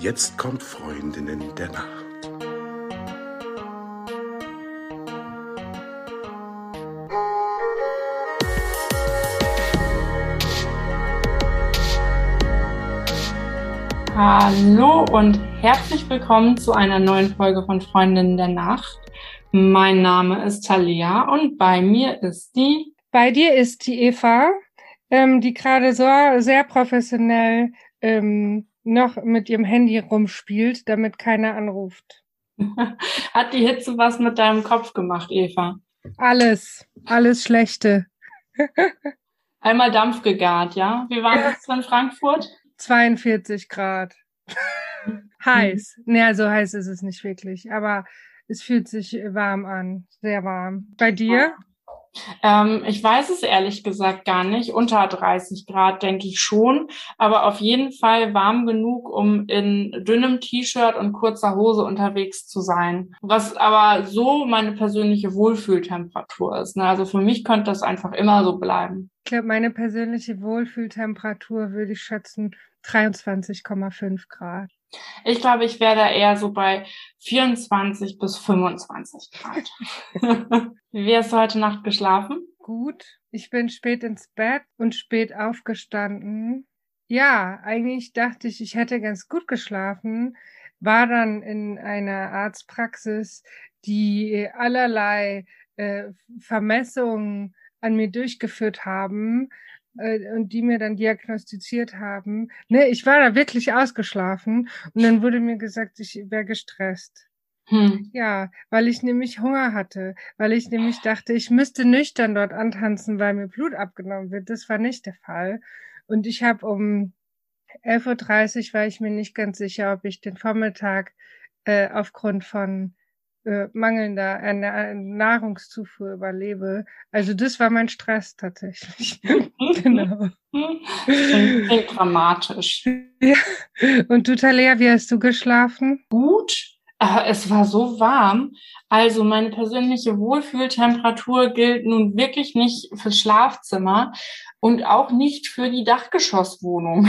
Jetzt kommt Freundinnen der Nacht. Hallo und herzlich willkommen zu einer neuen Folge von Freundinnen der Nacht. Mein Name ist Talia und bei mir ist die. Bei dir ist die Eva, ähm, die gerade so sehr professionell ähm, noch mit ihrem Handy rumspielt, damit keiner anruft. Hat die Hitze was mit deinem Kopf gemacht, Eva? Alles, alles Schlechte. Einmal Dampf gegart, ja? Wie war das in Frankfurt? 42 Grad. heiß. Mhm. Naja, so heiß ist es nicht wirklich, aber es fühlt sich warm an, sehr warm. Bei dir? Ähm, ich weiß es ehrlich gesagt gar nicht. Unter 30 Grad denke ich schon, aber auf jeden Fall warm genug, um in dünnem T-Shirt und kurzer Hose unterwegs zu sein. Was aber so meine persönliche Wohlfühltemperatur ist. Ne? Also für mich könnte das einfach immer so bleiben. Ich glaube, meine persönliche Wohlfühltemperatur würde ich schätzen 23,5 Grad. Ich glaube, ich wäre da eher so bei 24 bis 25 Grad. Wie hast du heute Nacht geschlafen? Gut. Ich bin spät ins Bett und spät aufgestanden. Ja, eigentlich dachte ich, ich hätte ganz gut geschlafen, war dann in einer Arztpraxis, die allerlei äh, Vermessungen an mir durchgeführt haben, äh, und die mir dann diagnostiziert haben. Ne, ich war da wirklich ausgeschlafen und dann wurde mir gesagt, ich wäre gestresst. Hm. Ja, weil ich nämlich Hunger hatte, weil ich nämlich dachte, ich müsste nüchtern dort antanzen, weil mir Blut abgenommen wird. Das war nicht der Fall. Und ich habe um 11.30 Uhr war ich mir nicht ganz sicher, ob ich den Vormittag äh, aufgrund von äh, mangelnder äh, Nahrungszufuhr überlebe. Also das war mein Stress tatsächlich. genau. Klingt dramatisch. Ja. Und du, Talea, wie hast du geschlafen? Gut. Äh, es war so warm. Also meine persönliche Wohlfühltemperatur gilt nun wirklich nicht fürs Schlafzimmer und auch nicht für die Dachgeschosswohnung.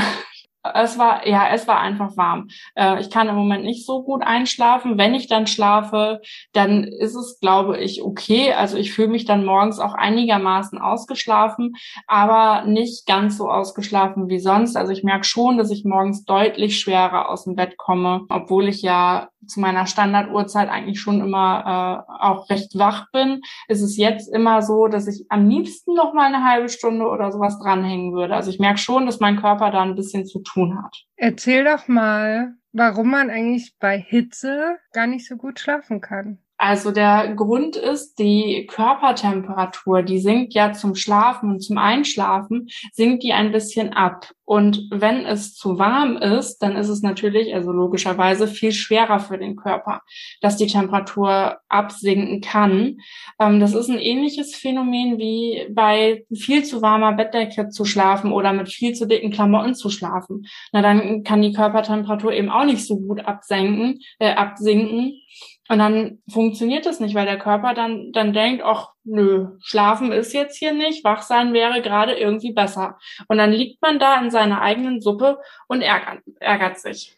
Es war, ja, es war einfach warm. Äh, ich kann im Moment nicht so gut einschlafen. Wenn ich dann schlafe, dann ist es, glaube ich, okay. Also ich fühle mich dann morgens auch einigermaßen ausgeschlafen, aber nicht ganz so ausgeschlafen wie sonst. Also ich merke schon, dass ich morgens deutlich schwerer aus dem Bett komme, obwohl ich ja zu meiner Standarduhrzeit eigentlich schon immer äh, auch recht wach bin, ist es jetzt immer so, dass ich am liebsten noch mal eine halbe Stunde oder sowas dranhängen würde. Also ich merke schon, dass mein Körper da ein bisschen zu tun hat. Erzähl doch mal, warum man eigentlich bei Hitze gar nicht so gut schlafen kann. Also der Grund ist, die Körpertemperatur, die sinkt ja zum Schlafen und zum Einschlafen, sinkt die ein bisschen ab. Und wenn es zu warm ist, dann ist es natürlich, also logischerweise, viel schwerer für den Körper, dass die Temperatur absinken kann. Ähm, das ist ein ähnliches Phänomen wie bei viel zu warmer Bettdecke zu schlafen oder mit viel zu dicken Klamotten zu schlafen. Na, dann kann die Körpertemperatur eben auch nicht so gut absenken, äh, absinken. Und dann funktioniert das nicht, weil der Körper dann, dann denkt, ach, nö, schlafen ist jetzt hier nicht, wach sein wäre gerade irgendwie besser. Und dann liegt man da in seiner eigenen Suppe und ärgert, ärgert sich.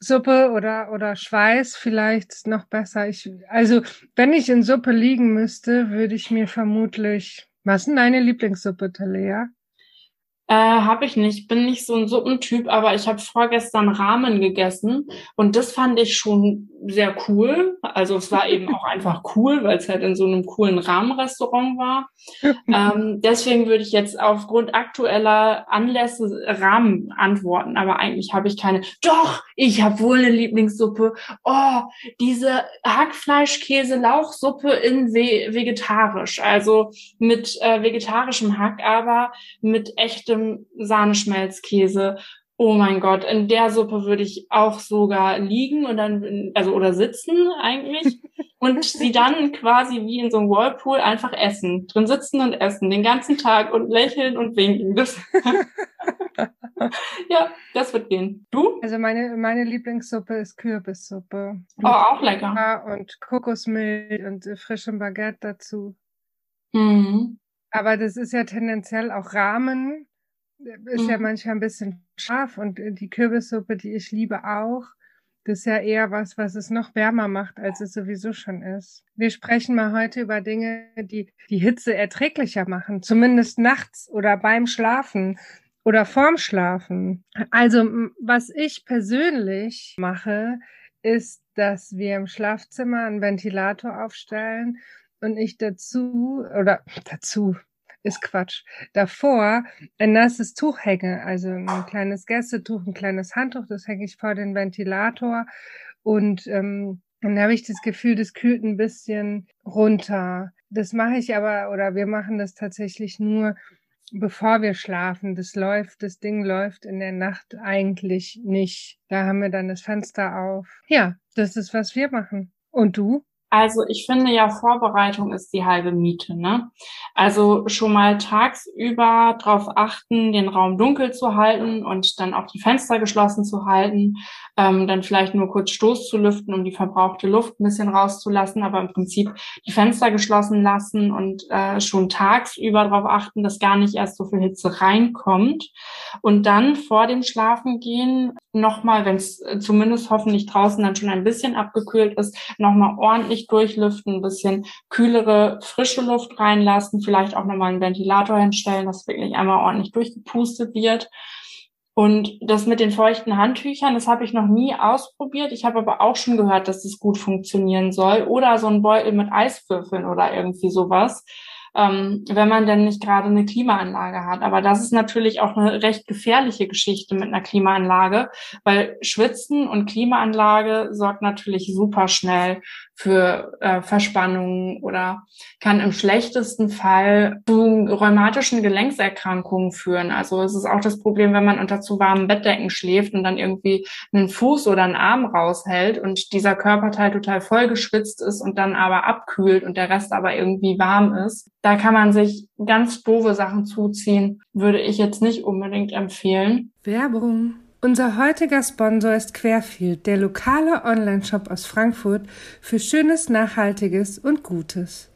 Suppe oder, oder Schweiß vielleicht noch besser. Ich, also, wenn ich in Suppe liegen müsste, würde ich mir vermutlich, was ist denn deine Lieblingssuppe, Talea? Äh, habe ich nicht. Bin nicht so ein Suppentyp, aber ich habe vorgestern Ramen gegessen und das fand ich schon sehr cool. Also es war eben auch einfach cool, weil es halt in so einem coolen Rahmenrestaurant war. ähm, deswegen würde ich jetzt aufgrund aktueller Anlässe Rahmen antworten, aber eigentlich habe ich keine. Doch, ich habe wohl eine Lieblingssuppe. Oh, diese Hackfleischkäse-Lauchsuppe in ve vegetarisch, also mit äh, vegetarischem Hack, aber mit echtem Sahneschmelzkäse. Oh mein Gott, in der Suppe würde ich auch sogar liegen und dann, also oder sitzen eigentlich und sie dann quasi wie in so einem Whirlpool einfach essen, drin sitzen und essen den ganzen Tag und lächeln und winken. Das ja, das wird gehen. Du? Also meine, meine Lieblingssuppe ist Kürbissuppe. Oh, auch lecker. Und Kokosmilch und äh, frischem Baguette dazu. Mhm. Aber das ist ja tendenziell auch Rahmen ist mhm. ja manchmal ein bisschen scharf und die Kürbissuppe, die ich liebe auch, das ist ja eher was, was es noch wärmer macht, als es sowieso schon ist. Wir sprechen mal heute über Dinge, die die Hitze erträglicher machen, zumindest nachts oder beim Schlafen oder vorm Schlafen. Also, was ich persönlich mache, ist, dass wir im Schlafzimmer einen Ventilator aufstellen und ich dazu oder dazu ist Quatsch. Davor ein nasses Tuch hänge, also ein kleines Gästetuch, ein kleines Handtuch, das hänge ich vor den Ventilator und ähm, dann habe ich das Gefühl, das kühlt ein bisschen runter. Das mache ich aber, oder wir machen das tatsächlich nur, bevor wir schlafen. Das läuft, das Ding läuft in der Nacht eigentlich nicht. Da haben wir dann das Fenster auf. Ja, das ist, was wir machen. Und du? Also ich finde ja, Vorbereitung ist die halbe Miete. Ne? Also schon mal tagsüber darauf achten, den Raum dunkel zu halten und dann auch die Fenster geschlossen zu halten. Ähm, dann vielleicht nur kurz Stoß zu lüften, um die verbrauchte Luft ein bisschen rauszulassen, aber im Prinzip die Fenster geschlossen lassen und äh, schon tagsüber darauf achten, dass gar nicht erst so viel Hitze reinkommt. Und dann vor dem Schlafengehen nochmal, wenn es äh, zumindest hoffentlich draußen dann schon ein bisschen abgekühlt ist, nochmal ordentlich durchlüften, ein bisschen kühlere, frische Luft reinlassen, vielleicht auch nochmal einen Ventilator hinstellen, dass wirklich einmal ordentlich durchgepustet wird. Und das mit den feuchten Handtüchern, das habe ich noch nie ausprobiert. Ich habe aber auch schon gehört, dass das gut funktionieren soll. Oder so ein Beutel mit Eiswürfeln oder irgendwie sowas ähm, wenn man denn nicht gerade eine Klimaanlage hat. Aber das ist natürlich auch eine recht gefährliche Geschichte mit einer Klimaanlage, weil Schwitzen und Klimaanlage sorgt natürlich super schnell für äh, Verspannungen oder kann im schlechtesten Fall zu rheumatischen Gelenkserkrankungen führen. Also es ist auch das Problem, wenn man unter zu warmen Bettdecken schläft und dann irgendwie einen Fuß oder einen Arm raushält und dieser Körperteil total voll geschwitzt ist und dann aber abkühlt und der Rest aber irgendwie warm ist. Da kann man sich ganz doofe Sachen zuziehen, würde ich jetzt nicht unbedingt empfehlen. Werbung. Unser heutiger Sponsor ist Querfield, der lokale Online-Shop aus Frankfurt für schönes, nachhaltiges und Gutes.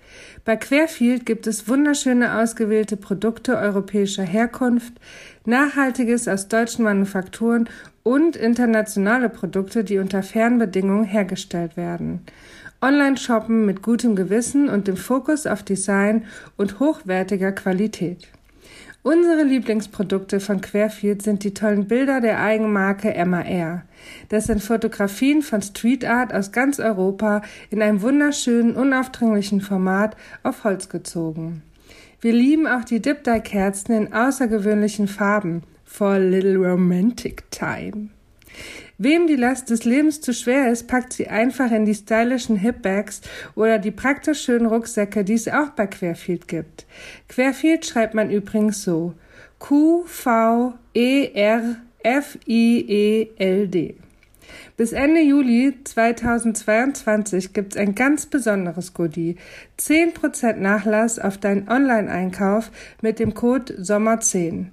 Bei Querfield gibt es wunderschöne ausgewählte Produkte europäischer Herkunft, nachhaltiges aus deutschen Manufakturen und internationale Produkte, die unter fairen Bedingungen hergestellt werden. Online shoppen mit gutem Gewissen und dem Fokus auf Design und hochwertiger Qualität. Unsere Lieblingsprodukte von Querfield sind die tollen Bilder der Eigenmarke MAR. Das sind Fotografien von Street Art aus ganz Europa in einem wunderschönen, unaufdringlichen Format auf Holz gezogen. Wir lieben auch die Dip Dye Kerzen in außergewöhnlichen Farben for a little romantic time. Wem die Last des Lebens zu schwer ist, packt sie einfach in die stylischen Hipbags oder die praktisch schönen Rucksäcke, die es auch bei Querfield gibt. Querfield schreibt man übrigens so. Q-V-E-R-F-I-E-L-D. Bis Ende Juli 2022 gibt's ein ganz besonderes Goodie. 10% Nachlass auf deinen Online-Einkauf mit dem Code SOMMER10.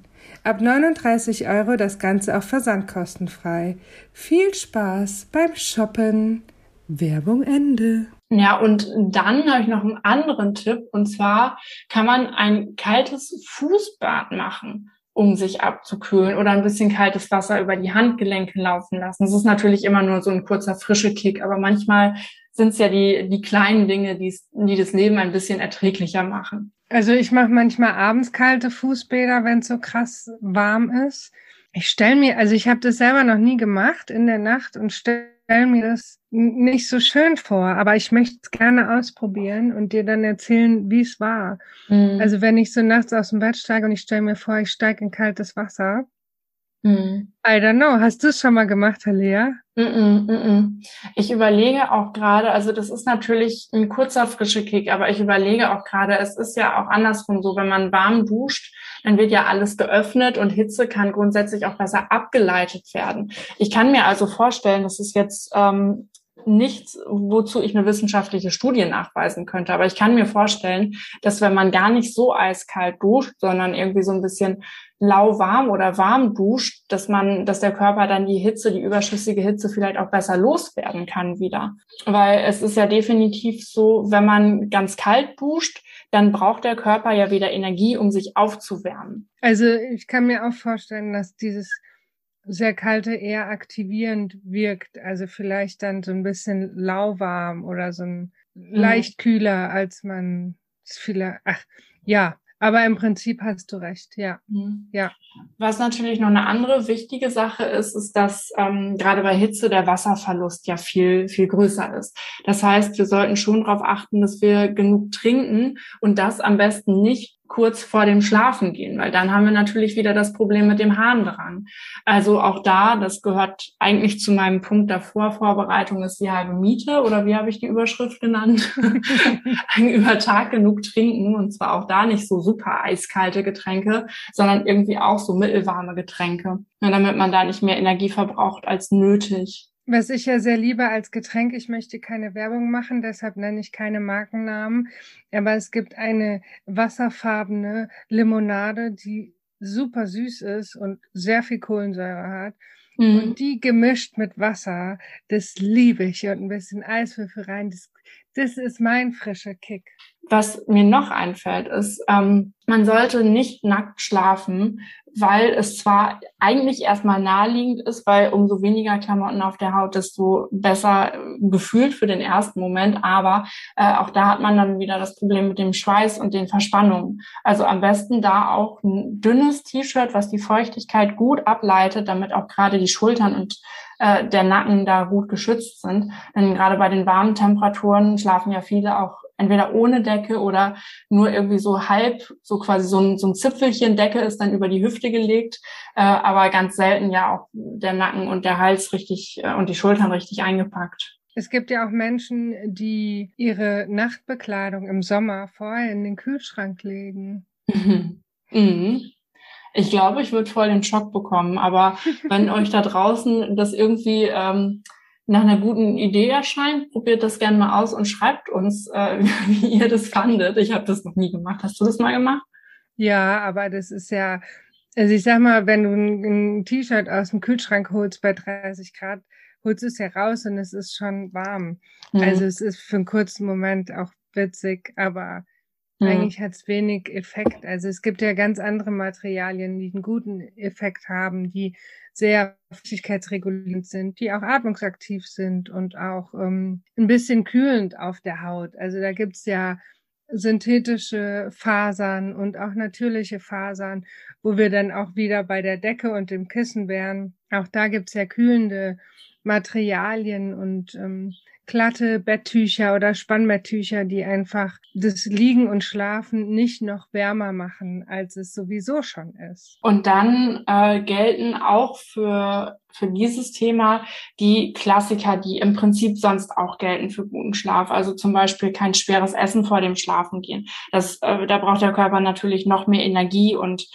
Ab 39 Euro das Ganze auch versandkostenfrei. Viel Spaß beim Shoppen. Werbung Ende. Ja, und dann habe ich noch einen anderen Tipp. Und zwar kann man ein kaltes Fußbad machen um sich abzukühlen oder ein bisschen kaltes Wasser über die Handgelenke laufen lassen. Das ist natürlich immer nur so ein kurzer frische Kick, aber manchmal sind es ja die, die kleinen Dinge, die das Leben ein bisschen erträglicher machen. Also ich mache manchmal abends kalte Fußbäder, wenn es so krass warm ist. Ich stelle mir, also ich habe das selber noch nie gemacht in der Nacht und stelle mir das nicht so schön vor, aber ich möchte es gerne ausprobieren und dir dann erzählen, wie es war. Mhm. Also wenn ich so nachts aus dem Bett steige und ich stelle mir vor, ich steige in kaltes Wasser, Mhm. I don't know. Hast du es schon mal gemacht, Halia? Mm -mm, mm ich überlege auch gerade, also das ist natürlich ein kurzer frische Kick, aber ich überlege auch gerade, es ist ja auch andersrum so, wenn man warm duscht, dann wird ja alles geöffnet und Hitze kann grundsätzlich auch besser abgeleitet werden. Ich kann mir also vorstellen, dass es jetzt ähm, nichts, wozu ich eine wissenschaftliche Studie nachweisen könnte. Aber ich kann mir vorstellen, dass wenn man gar nicht so eiskalt duscht, sondern irgendwie so ein bisschen lauwarm oder warm duscht, dass man, dass der Körper dann die Hitze, die überschüssige Hitze vielleicht auch besser loswerden kann wieder. Weil es ist ja definitiv so, wenn man ganz kalt duscht, dann braucht der Körper ja wieder Energie, um sich aufzuwärmen. Also ich kann mir auch vorstellen, dass dieses sehr kalte eher aktivierend wirkt. Also vielleicht dann so ein bisschen lauwarm oder so ein mhm. leicht kühler, als man es vielleicht, ach, ja, aber im Prinzip hast du recht, ja. Mhm. ja. Was natürlich noch eine andere wichtige Sache ist, ist, dass ähm, gerade bei Hitze der Wasserverlust ja viel, viel größer ist. Das heißt, wir sollten schon darauf achten, dass wir genug trinken und das am besten nicht kurz vor dem Schlafen gehen, weil dann haben wir natürlich wieder das Problem mit dem Harndrang. Also auch da, das gehört eigentlich zu meinem Punkt davor, Vorbereitung ist die halbe Miete oder wie habe ich die Überschrift genannt? Über Tag genug trinken und zwar auch da nicht so super eiskalte Getränke, sondern irgendwie auch so mittelwarme Getränke, damit man da nicht mehr Energie verbraucht als nötig. Was ich ja sehr liebe als Getränk, ich möchte keine Werbung machen, deshalb nenne ich keine Markennamen, aber es gibt eine wasserfarbene Limonade, die super süß ist und sehr viel Kohlensäure hat. Mhm. Und die gemischt mit Wasser, das liebe ich. Und ein bisschen Eiswürfel rein, das, das ist mein frischer Kick. Was mir noch einfällt, ist, ähm, man sollte nicht nackt schlafen, weil es zwar eigentlich erstmal naheliegend ist, weil umso weniger Klamotten auf der Haut, desto besser äh, gefühlt für den ersten Moment, aber äh, auch da hat man dann wieder das Problem mit dem Schweiß und den Verspannungen. Also am besten da auch ein dünnes T-Shirt, was die Feuchtigkeit gut ableitet, damit auch gerade die Schultern und äh, der Nacken da gut geschützt sind. Denn gerade bei den warmen Temperaturen schlafen ja viele auch entweder ohne Decke oder nur irgendwie so halb, so quasi so ein, so ein Zipfelchen Decke ist dann über die Hüfte gelegt, äh, aber ganz selten ja auch der Nacken und der Hals richtig äh, und die Schultern richtig eingepackt. Es gibt ja auch Menschen, die ihre Nachtbekleidung im Sommer vorher in den Kühlschrank legen. Mhm. Ich glaube, ich würde voll den Schock bekommen, aber wenn euch da draußen das irgendwie ähm, nach einer guten Idee erscheint, probiert das gerne mal aus und schreibt uns, äh, wie ihr das fandet. Ich habe das noch nie gemacht. Hast du das mal gemacht? Ja, aber das ist ja, also ich sag mal, wenn du ein, ein T-Shirt aus dem Kühlschrank holst bei 30 Grad, holst du es ja raus und es ist schon warm. Mhm. Also es ist für einen kurzen Moment auch witzig, aber. Eigentlich hat es wenig Effekt. Also es gibt ja ganz andere Materialien, die einen guten Effekt haben, die sehr flüssigkeitsregulierend sind, die auch atmungsaktiv sind und auch ähm, ein bisschen kühlend auf der Haut. Also da gibt's ja synthetische Fasern und auch natürliche Fasern, wo wir dann auch wieder bei der Decke und dem Kissen wären. Auch da gibt's ja kühlende Materialien und ähm, glatte Betttücher oder Spannbetttücher, die einfach das Liegen und Schlafen nicht noch wärmer machen, als es sowieso schon ist. Und dann äh, gelten auch für, für dieses Thema die Klassiker, die im Prinzip sonst auch gelten für guten Schlaf. Also zum Beispiel kein schweres Essen vor dem Schlafen gehen. Das, äh, da braucht der Körper natürlich noch mehr Energie und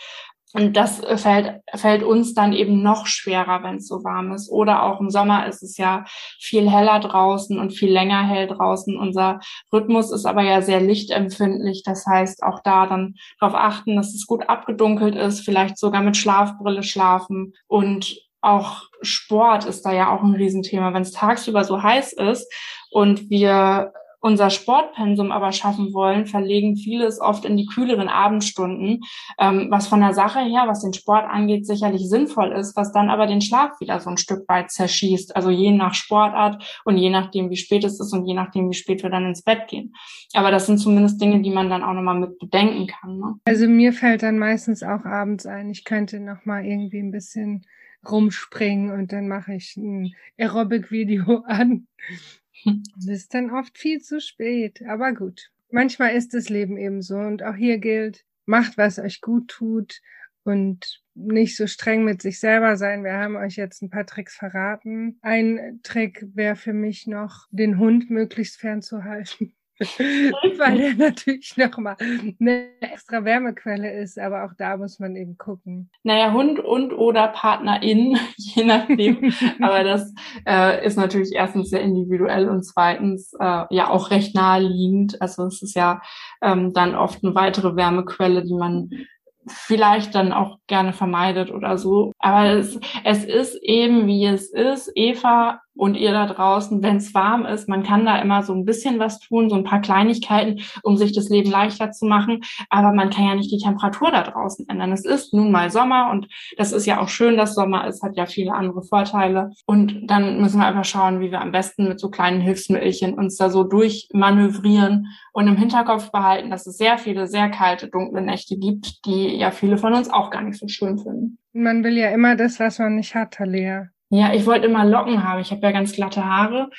und das fällt, fällt uns dann eben noch schwerer, wenn es so warm ist. Oder auch im Sommer ist es ja viel heller draußen und viel länger hell draußen. Unser Rhythmus ist aber ja sehr lichtempfindlich. Das heißt, auch da dann darauf achten, dass es gut abgedunkelt ist, vielleicht sogar mit Schlafbrille schlafen und auch Sport ist da ja auch ein Riesenthema. Wenn es tagsüber so heiß ist und wir unser Sportpensum aber schaffen wollen, verlegen viele es oft in die kühleren Abendstunden, ähm, was von der Sache her, was den Sport angeht, sicherlich sinnvoll ist, was dann aber den Schlaf wieder so ein Stück weit zerschießt. Also je nach Sportart und je nachdem, wie spät es ist und je nachdem, wie spät wir dann ins Bett gehen. Aber das sind zumindest Dinge, die man dann auch nochmal mit bedenken kann. Ne? Also mir fällt dann meistens auch abends ein, ich könnte nochmal irgendwie ein bisschen rumspringen und dann mache ich ein Aerobic-Video an es ist dann oft viel zu spät, aber gut. Manchmal ist das Leben eben so und auch hier gilt, macht, was euch gut tut und nicht so streng mit sich selber sein. Wir haben euch jetzt ein paar Tricks verraten. Ein Trick wäre für mich noch, den Hund möglichst fernzuhalten. weil der natürlich nochmal eine extra Wärmequelle ist, aber auch da muss man eben gucken. Naja, Hund und oder Partnerin, je nachdem. aber das äh, ist natürlich erstens sehr individuell und zweitens äh, ja auch recht naheliegend. Also es ist ja ähm, dann oft eine weitere Wärmequelle, die man vielleicht dann auch gerne vermeidet oder so. Aber es, es ist eben, wie es ist. Eva und ihr da draußen, wenn es warm ist, man kann da immer so ein bisschen was tun, so ein paar Kleinigkeiten, um sich das Leben leichter zu machen. Aber man kann ja nicht die Temperatur da draußen ändern. Es ist nun mal Sommer und das ist ja auch schön, dass Sommer ist, hat ja viele andere Vorteile. Und dann müssen wir einfach schauen, wie wir am besten mit so kleinen Hilfsmittelchen uns da so durchmanövrieren und im Hinterkopf behalten, dass es sehr viele sehr kalte, dunkle Nächte gibt, die ja viele von uns auch gar nicht so schön finden. Man will ja immer das, was man nicht hat, Talia. Ja, ich wollte immer Locken haben. Ich habe ja ganz glatte Haare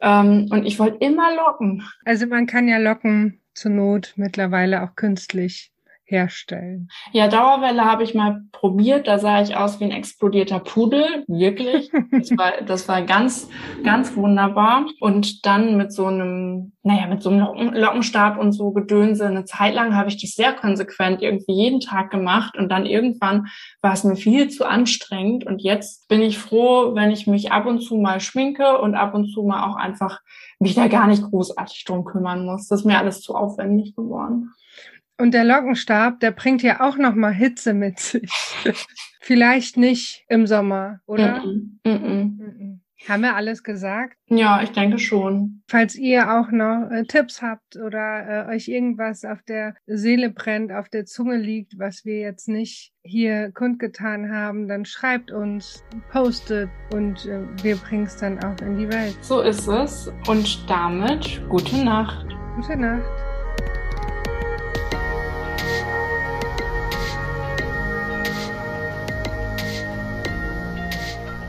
ähm, und ich wollte immer Locken. Also man kann ja Locken zur Not mittlerweile auch künstlich herstellen. Ja, Dauerwelle habe ich mal probiert. Da sah ich aus wie ein explodierter Pudel, wirklich. Das war, das war ganz, ganz wunderbar. Und dann mit so einem, naja, mit so einem Locken, Lockenstab und so Gedönse. Eine Zeit lang habe ich das sehr konsequent irgendwie jeden Tag gemacht. Und dann irgendwann war es mir viel zu anstrengend. Und jetzt bin ich froh, wenn ich mich ab und zu mal schminke und ab und zu mal auch einfach mich da gar nicht großartig drum kümmern muss. Das ist mir alles zu aufwendig geworden. Und der Lockenstab, der bringt ja auch noch mal Hitze mit sich. Vielleicht nicht im Sommer, oder? Mm -mm. Mm Haben wir alles gesagt? Ja, ich denke schon. Falls ihr auch noch äh, Tipps habt oder äh, euch irgendwas auf der Seele brennt, auf der Zunge liegt, was wir jetzt nicht hier kundgetan haben, dann schreibt uns, postet und äh, wir bringen es dann auch in die Welt. So ist es. Und damit gute Nacht. Gute Nacht.